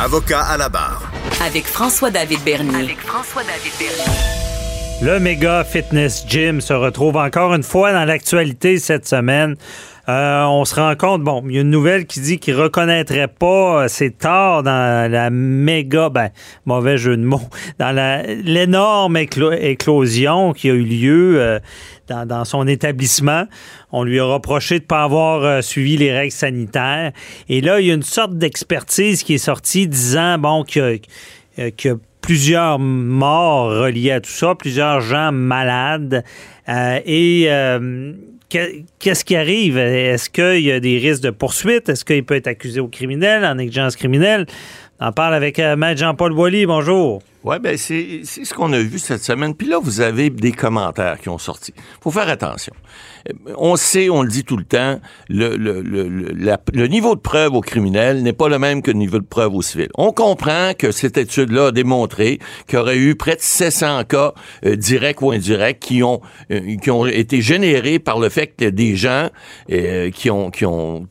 Avocat à la barre. Avec François-David Bernier. Avec François-David Bernier. Le méga fitness gym se retrouve encore une fois dans l'actualité cette semaine. Euh, on se rend compte, bon, il y a une nouvelle qui dit qu'il reconnaîtrait pas euh, ses torts dans la méga, ben, mauvais jeu de mots, dans l'énorme éclo- éclosion qui a eu lieu euh, dans, dans son établissement. On lui a reproché de ne pas avoir euh, suivi les règles sanitaires. Et là, il y a une sorte d'expertise qui est sortie disant, bon, y plusieurs morts reliés à tout ça, plusieurs gens malades. Euh, et euh, que- qu'est-ce qui arrive? Est-ce qu'il y a des risques de poursuite? Est-ce qu'il peut être accusé au criminel, en négligence criminelle? On parle avec euh, Jean-Paul Boilly. Bonjour. Oui, ben c'est ce qu'on a vu cette semaine. Puis là, vous avez des commentaires qui ont sorti. faut faire attention. Euh, On sait, on le dit tout le temps, le, le, le, le- niveau de preuve au criminel n'est pas le même que le niveau de preuve au civil. On comprend que cette étude-là a démontré qu'il y aurait eu près de 700 cas euh, directs ou indirects qui ont, qui ont été générés par le fait que des gens qui ont, qui ont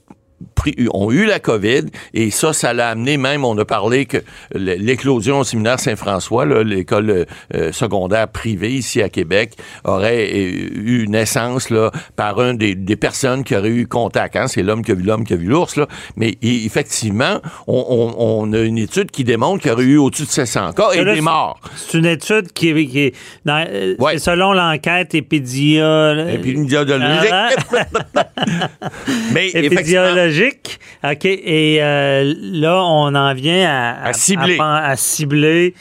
pris- ont eu la COVID et ça, ça l'a amené même, on a parlé que l'éclosion au séminaire Saint-François, l'école euh, secondaire privée ici à Québec, aurait euh, eu naissance là, par un des, des personnes qui auraient eu contact. Hein? C'est l'homme qui a vu l'homme qui a vu l'ours. Mais effectivement, on, on- on a une étude qui démontre qu'il y aurait eu au-dessus de 700 cas et Là, des morts. C'est une étude qui est, qui est dans- euh, Ouais. selon l'enquête puis une diodologique. Mais effectivement, OK. Et euh, là, on en vient à, À cibler. à, à cibler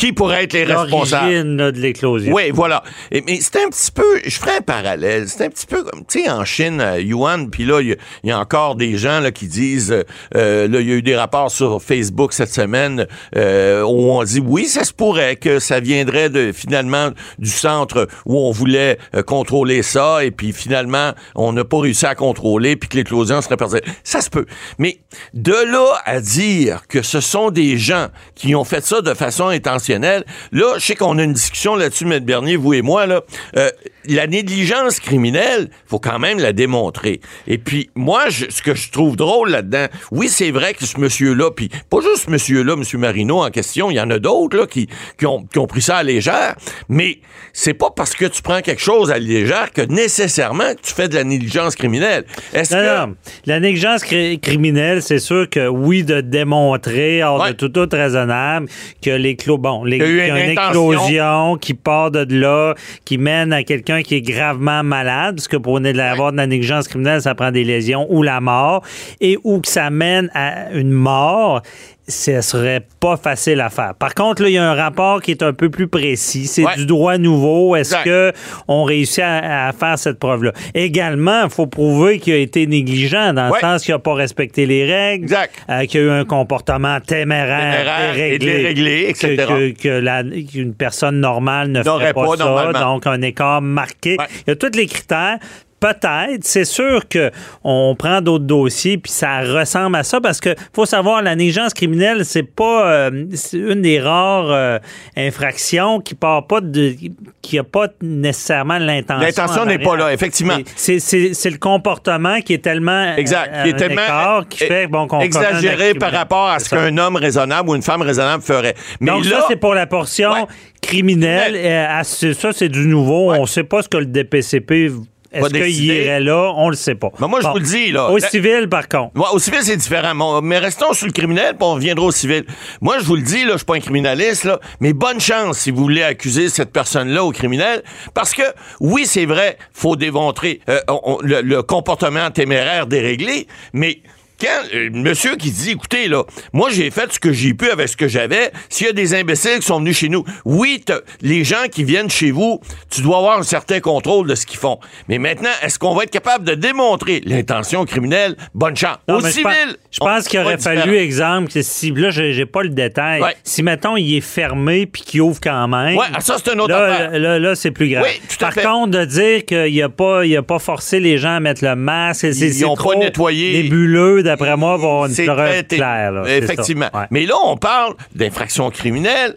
qui pourrait être les responsables? là, de l'éclosion. Oui, voilà. Et- mais c'est un petit peu, je ferai un parallèle, c'est un petit peu comme, tu sais, en Chine, à Yuan, puis là, il y, a- il y a encore des gens là, qui disent, euh, euh, là, il y a eu des rapports sur Facebook cette semaine euh, où on dit, oui, ça se pourrait que ça viendrait de finalement du centre où on voulait euh, contrôler ça, et puis finalement, on n'a pas réussi à contrôler, puis que l'éclosion serait partie. Ça se peut. Mais de là à dire que ce sont des gens qui ont fait ça de façon intentionnelle, là, je sais qu'on a une discussion là-dessus, M. Bernier, vous et moi, là. Euh, la négligence criminelle, faut quand même la démontrer. Et puis, moi, je- ce que je trouve drôle là-dedans, oui, c'est vrai que ce monsieur-là, puis pas juste ce monsieur-là, M. Marino en question, il y en a d'autres là, qui, qui, ont, qui ont pris ça à légère, mais c'est pas parce que tu prends quelque chose à légère que nécessairement tu fais de la négligence criminelle. Est-ce Non, que... non. La négligence cri- criminelle, c'est sûr que oui, de démontrer, hors Ouais. de tout doute raisonnable, que bon, les, Il y a eu qu'il y a une une intention. éclosion qui part de là, qui mène à quelqu'un qui est gravement malade, parce que pour avoir de la négligence criminelle, ça prend des lésions ou la mort, et ou que ça mène à une mort. Ce serait pas facile à faire. Par contre, là, il y a un rapport qui est un peu plus précis. C'est Ouais. du droit nouveau. Est-ce que on réussit à, à faire cette preuve-là? Également, il faut prouver qu'il a été négligent dans le sens qu'il n'a pas respecté les règles, euh, qu'il y a eu un comportement téméraire, Téméraire et etc. que, que- que la- qu'une personne normale ne ferait pas, pas ça, donc un écart marqué. Ouais. Il y a tous les critères. Peut-être, c'est sûr que on prend d'autres dossiers puis ça ressemble à ça parce que faut savoir la négligence criminelle c'est pas euh, une des rares euh, infractions qui part pas de qui a pas nécessairement l'intention. L'intention en n'est pas là, effectivement. C'est- le comportement qui est tellement Exact. euh, Qui est tellement qui fait bon exagéré par criminel. rapport à ce qu'un homme raisonnable ou une femme raisonnable ferait. Mais Donc, là, ça, c'est pour la portion Ouais. criminelle. Criminelle. Euh, ça, c'est du nouveau. Ouais. On ne sait pas ce que le DPCP. Est-ce qu'il irait là? On le sait pas. Mais moi, je vous le dis, là. Au La- civil, par contre. Ouais, au civil, c'est différent. Mais restons sur le criminel, puis on reviendra au civil. Moi, je vous le dis, là, je suis pas un criminaliste, là, mais bonne chance si vous voulez accuser cette personne-là au criminel, parce que, oui, c'est vrai, faut démontrer euh, on- on- le, le comportement téméraire déréglé, mais quand euh, monsieur qui dit, écoutez, là, moi, j'ai fait ce que j'ai pu avec ce que j'avais, s'il y a des imbéciles qui sont venus chez nous, oui, les gens qui viennent chez vous, tu dois avoir un certain contrôle de ce qu'ils font. Mais maintenant, est-ce qu'on va être capable de démontrer l'intention criminelle? Bonne chance. Non, Au civil, pense- Je pense qu'il aurait fallu, différent. exemple, que si, là, j'ai pas le détail. Ouais. Si, mettons, il est fermé puis qu'il ouvre quand même. Ouais, ah, ça, c'est une autre là, affaire. Là, là, c'est plus grave. Oui, Par fait. contre, de dire qu'il a pas, il a pas forcé les gens à mettre le masque, c'est- ont pas trop nettoyé. nébuleux, d'après moi, une C'est preuve très- claire. là, c'est Effectivement. ça. Ouais. Mais là, on parle d'infraction criminelle.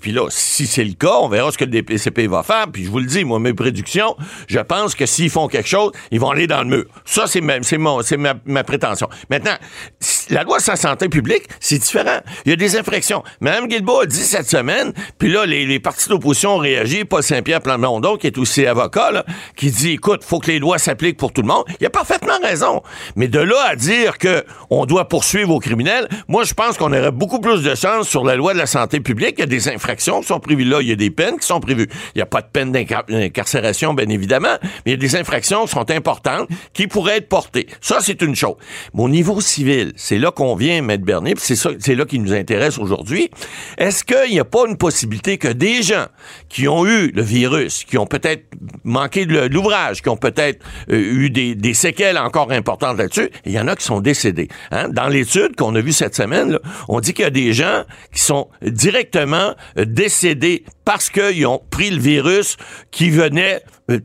Puis là, si c'est le cas, on verra ce que le DPCP va faire. Puis je vous le dis, moi, mes prédictions, je pense que s'ils font quelque chose, ils vont aller dans le mur. Ça, c'est ma, c'est mon- c'est ma, ma prétention. Maintenant, si la loi sur la santé publique, c'est différent. Il y a des infractions. Mme Guilbault a dit cette semaine, puis là, les, partis d'opposition ont réagi. Paul Saint-Pierre Plamondon, qui est aussi avocat, qui dit, écoute, faut que les lois s'appliquent pour tout le monde. Il a parfaitement raison. Mais de là à dire que on doit poursuivre aux criminels, moi, je pense qu'on aurait beaucoup plus de chance sur la loi de la santé publique. Il y a des infractions qui sont prévues là. Il y a des peines qui sont prévues. Il n'y a pas de peine d'incarcération, bien évidemment, mais il y a des infractions qui sont importantes qui pourraient être portées. Ça, c'est une chose. Mais au niveau civil, c'est là qu'on vient, Maître Bernier, c'est c'est là qui nous intéresse aujourd'hui. Est-ce qu'il n'y a pas une possibilité que des gens qui ont eu le virus, qui ont peut-être manqué de l'ouvrage, qui ont peut-être euh, eu des, séquelles encore importantes là-dessus, il y en a qui sont décédés. Hein? Dans l'étude qu'on a vue cette semaine, on dit qu'il y a des gens qui sont directement euh, décédés parce qu'ils ont pris le virus qui venait, euh,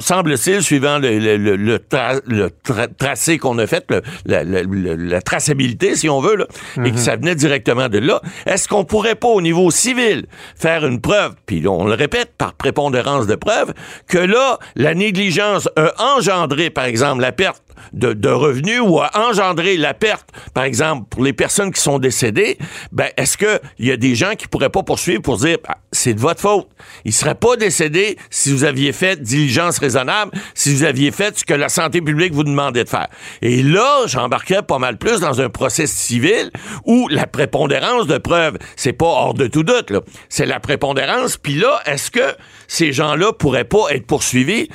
semble-t-il, suivant le, le, le, le tracé qu'on a fait, la, traçabilité, si on veut, là, et que mhm. ça venait directement de là. Est-ce qu'on pourrait pas, au niveau civil, faire une preuve, puis on le répète, par prépondérance de preuve, que là, la négligence a engendré, par exemple, la perte de, revenus ou a engendré la perte, par exemple, pour les personnes qui sont décédées, ben, est-ce qu'il y a des gens qui pourraient pas poursuivre pour dire, ah, c'est de votre faute? Ils seraient pas décédés si vous aviez fait diligence raisonnable, si vous aviez fait ce que la santé publique vous demandait de faire. Et là, j'embarquerais pas mal plus dans un procès civil où la prépondérance de preuves, c'est pas hors de tout doute, là. C'est la prépondérance. Puis là, est-ce que ces gens-là pourraient pas être poursuivis?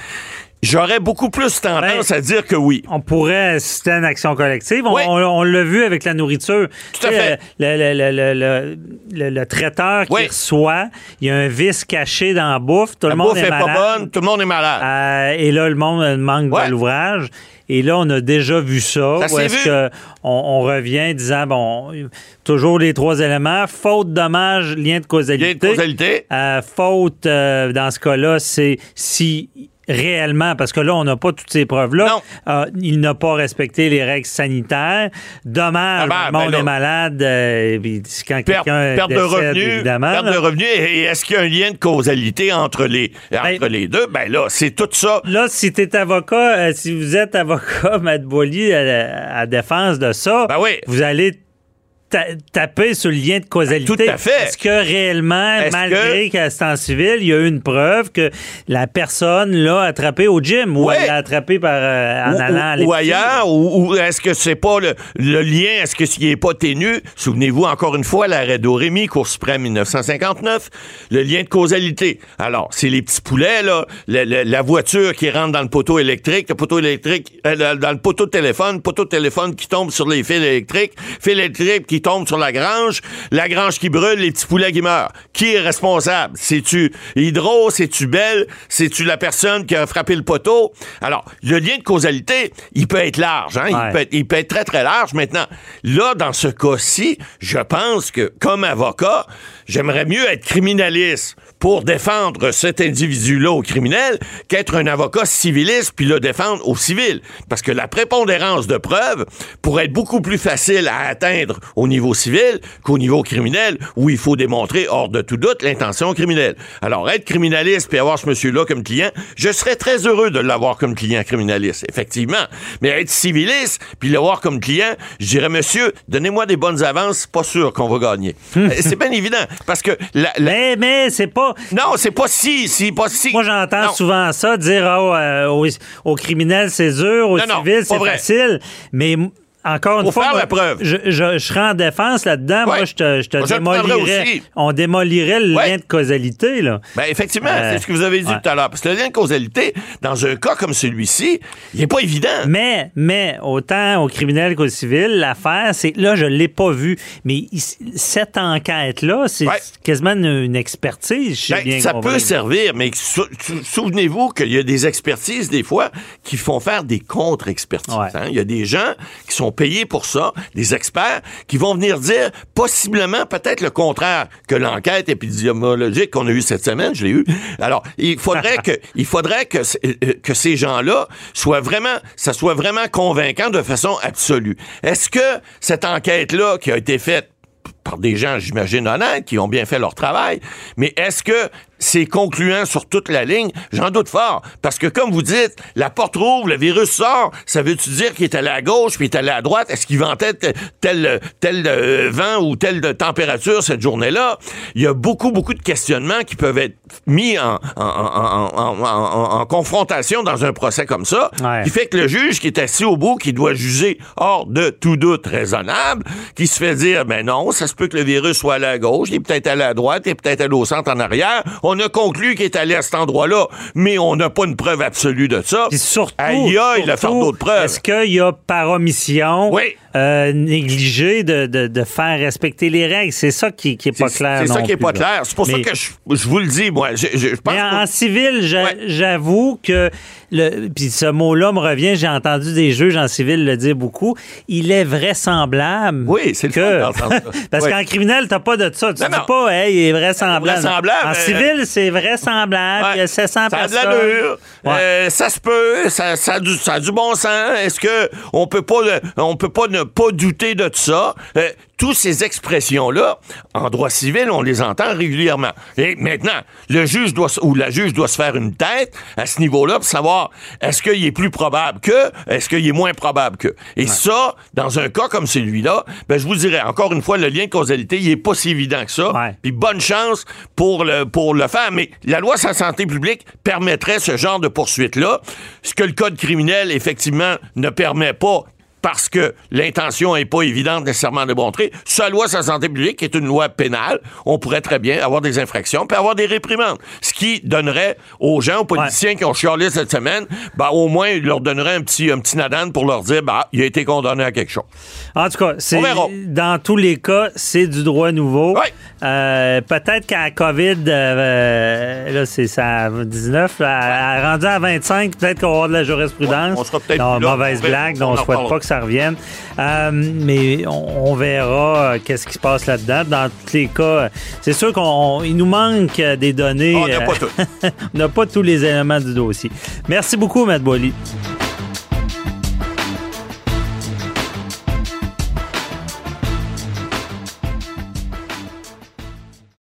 J'aurais beaucoup plus tendance ben, à dire que oui. On pourrait assister à une action collective. On, l'a vu avec la nourriture. Tout à fait. Le, le, traiteur qui reçoit, il y a un vice caché dans la bouffe. Tout le monde est, malade. pas bonne, tout le monde est malade. Euh, et là, le monde manque de l'ouvrage. Et là, on a déjà vu ça. ça est-ce qu'on on revient disant, bon, toujours les trois éléments. Faute, dommage, lien de causalité. Lien de causalité. Euh, faute, euh, dans ce cas-là, c'est si réellement, parce que là, on n'a pas toutes ces preuves-là. Euh, il n'a pas respecté les règles sanitaires. Dommage, ah ben, le monde ben est malade. Euh, quand quelqu'un perte de revenus, évidemment. Perte de revenus. Et est-ce qu'il y a un lien de causalité entre les, ben, entre les deux? Ben là, c'est tout ça. Là, si tu es avocat, euh, si vous êtes avocat, Matt Boily, à, défense de ça, vous allez taper sur le lien de causalité. Tout à fait. Est-ce que réellement, malgré qu'à ce temps civil, il y a eu une preuve que la personne l'a attrapé au gym ou elle l'a attrapé par, euh, en allant à Ou ailleurs, ou, est-ce que c'est pas le, lien, est-ce que s'il n'est pas ténu? Souvenez-vous encore une fois, l'arrêt d'Orémy, Cour suprême 1959, le lien de causalité. Alors, c'est les petits poulets, là, la, voiture qui rentre dans le poteau électrique, le poteau électrique, euh, dans le poteau de téléphone, poteau de téléphone qui tombe sur les fils électriques, fil électrique qui tombe sur la grange, la grange qui brûle, les petits poulets qui meurent. Qui est responsable? C'est-tu Hydro? C'est-tu Belle? C'est-tu la personne qui a frappé le poteau? Alors, le lien de causalité, il peut être large, hein? il, peut être, il peut être très, très large. Maintenant, là, dans ce cas-ci, je pense que, comme avocat, j'aimerais mieux être criminaliste pour défendre cet individu-là au criminel qu'être un avocat civiliste puis le défendre au civil. Parce que la prépondérance de preuves pourrait être beaucoup plus facile à atteindre au niveau civil qu'au niveau criminel où il faut démontrer hors de tout doute l'intention criminelle. Alors, être criminaliste puis avoir ce monsieur-là comme client, je serais très heureux de l'avoir comme client criminaliste, effectivement. Mais être civiliste puis l'avoir comme client, je dirais, monsieur, donnez-moi des bonnes avances, pas sûr qu'on va gagner. c'est bien évident. Parce que la, Mais, mais c'est pas non, c'est pas si, c'est pas si. Moi, j'entends souvent ça, dire oh, euh, aux, criminels, c'est dur, aux civils, c'est facile. Mais encore une fois, la preuve. Je, je, serais en défense là-dedans. Moi, je te, je te démolirais. On démolirait le lien de causalité. Là. Ben, effectivement, euh, c'est ce que vous avez dit tout à l'heure. Parce que le lien de causalité, dans un cas comme celui-ci, il n'est pas évident. Mais, mais, autant au criminel qu'au civil, l'affaire, c'est là, je ne l'ai pas vu. Mais cette enquête-là, c'est quasiment une, expertise. Ben, ça peut servir, mais souvenez-vous qu'il y a des expertises, des fois, qui font faire des contre-expertises. Hein. Il y a des gens qui sont payés pour ça, des experts, qui vont venir dire possiblement peut-être le contraire que l'enquête épidémiologique qu'on a eue cette semaine, je l'ai eu. Alors, il faudrait que, il faudrait que, euh, que ces gens-là soient vraiment, ça soit vraiment convaincant de façon absolue. Est-ce que cette enquête-là qui a été faite par des gens, j'imagine, honnêtes, qui ont bien fait leur travail. Mais est-ce que c'est concluant sur toute la ligne? J'en doute fort. Parce que, comme vous dites, la porte rouvre, le virus sort. Ça veut-tu dire qu'il est allé à gauche puis il est allé à droite? Est-ce qu'il ventait tel, tel euh, vent ou telle température cette journée-là? Il y a beaucoup, beaucoup de questionnements qui peuvent être mis en, en, confrontation dans un procès comme ça. Qui fait que le juge qui est assis au bout, qui doit juger hors de tout doute raisonnable, qui se fait dire, ben non, ça se peut que le virus soit allé à gauche, il est peut-être allé à droite, il est peut-être allé au centre en arrière. On a conclu qu'il est allé à cet endroit-là, mais on n'a pas une preuve absolue de ça. Puis surtout, aïe, il a faire d'autres preuves. Est-ce qu'il y a par omission oui. Euh, négligé de, de, de, faire respecter les règles? C'est ça qui, qui est pas clair. C'est ça qui est pas clair. C'est pour ça que je, je, vous le dis, moi. Je, je pense mais en, en civil, j'avoue que le, puis ce mot-là me revient, j'ai entendu des juges en civil le dire beaucoup, il est vraisemblable. Oui, c'est le que... Parce qu'en criminel, t'as pas de ça. Tu non, dis pas, hey, il est vraisemblable. vraisemblable en civil, c'est vraisemblable. Ouais. C'est 100 ça a de. Ouais. Euh, ça se peut. Ça, ça, a du, ça, a du, bon sens. Est-ce que on peut pas, on peut pas ne pas douter de ça? Euh, toutes ces expressions-là, en droit civil, on les entend régulièrement. Et maintenant, le juge doit, ou la juge doit se faire une tête à ce niveau-là pour savoir est-ce qu'il est plus probable que, est-ce qu'il est moins probable que? Et ouais. ça, dans un cas comme celui-là, ben, je vous dirais, encore une fois, le lien de causalité, il est pas si évident que ça. Ouais. Puis bonne chance pour le, pour le faire. Mais la loi sur la santé publique permettrait ce genre de poursuite-là. Ce que le code criminel, effectivement, ne permet pas parce que l'intention n'est pas évidente nécessairement de montrer. Sa loi sur la santé publique est une loi pénale. On pourrait très bien avoir des infractions puis avoir des réprimandes. Ce qui donnerait aux gens, aux politiciens ouais. qui ont chialé cette semaine, ben, au moins, il leur donnerait un petit, un petit nadan pour leur dire, bah, il a été condamné à quelque chose. En tout cas, c'est, dans tous les cas, c'est du droit nouveau. Ouais. Euh, peut-être qu'à COVID, euh, là, c'est ça, 19, là, rendu à 25, peut-être qu'on va avoir de la jurisprudence. On sera peut-être non, mauvaise blague, donc on ne souhaite pas que ça revienne. Euh, mais on, on verra euh, qu'est-ce qui se passe là-dedans. Dans tous les cas, c'est sûr qu'il nous manque des données. On n'a pas tout. on n'a pas tous les éléments du dossier. Merci beaucoup, Matt Boily.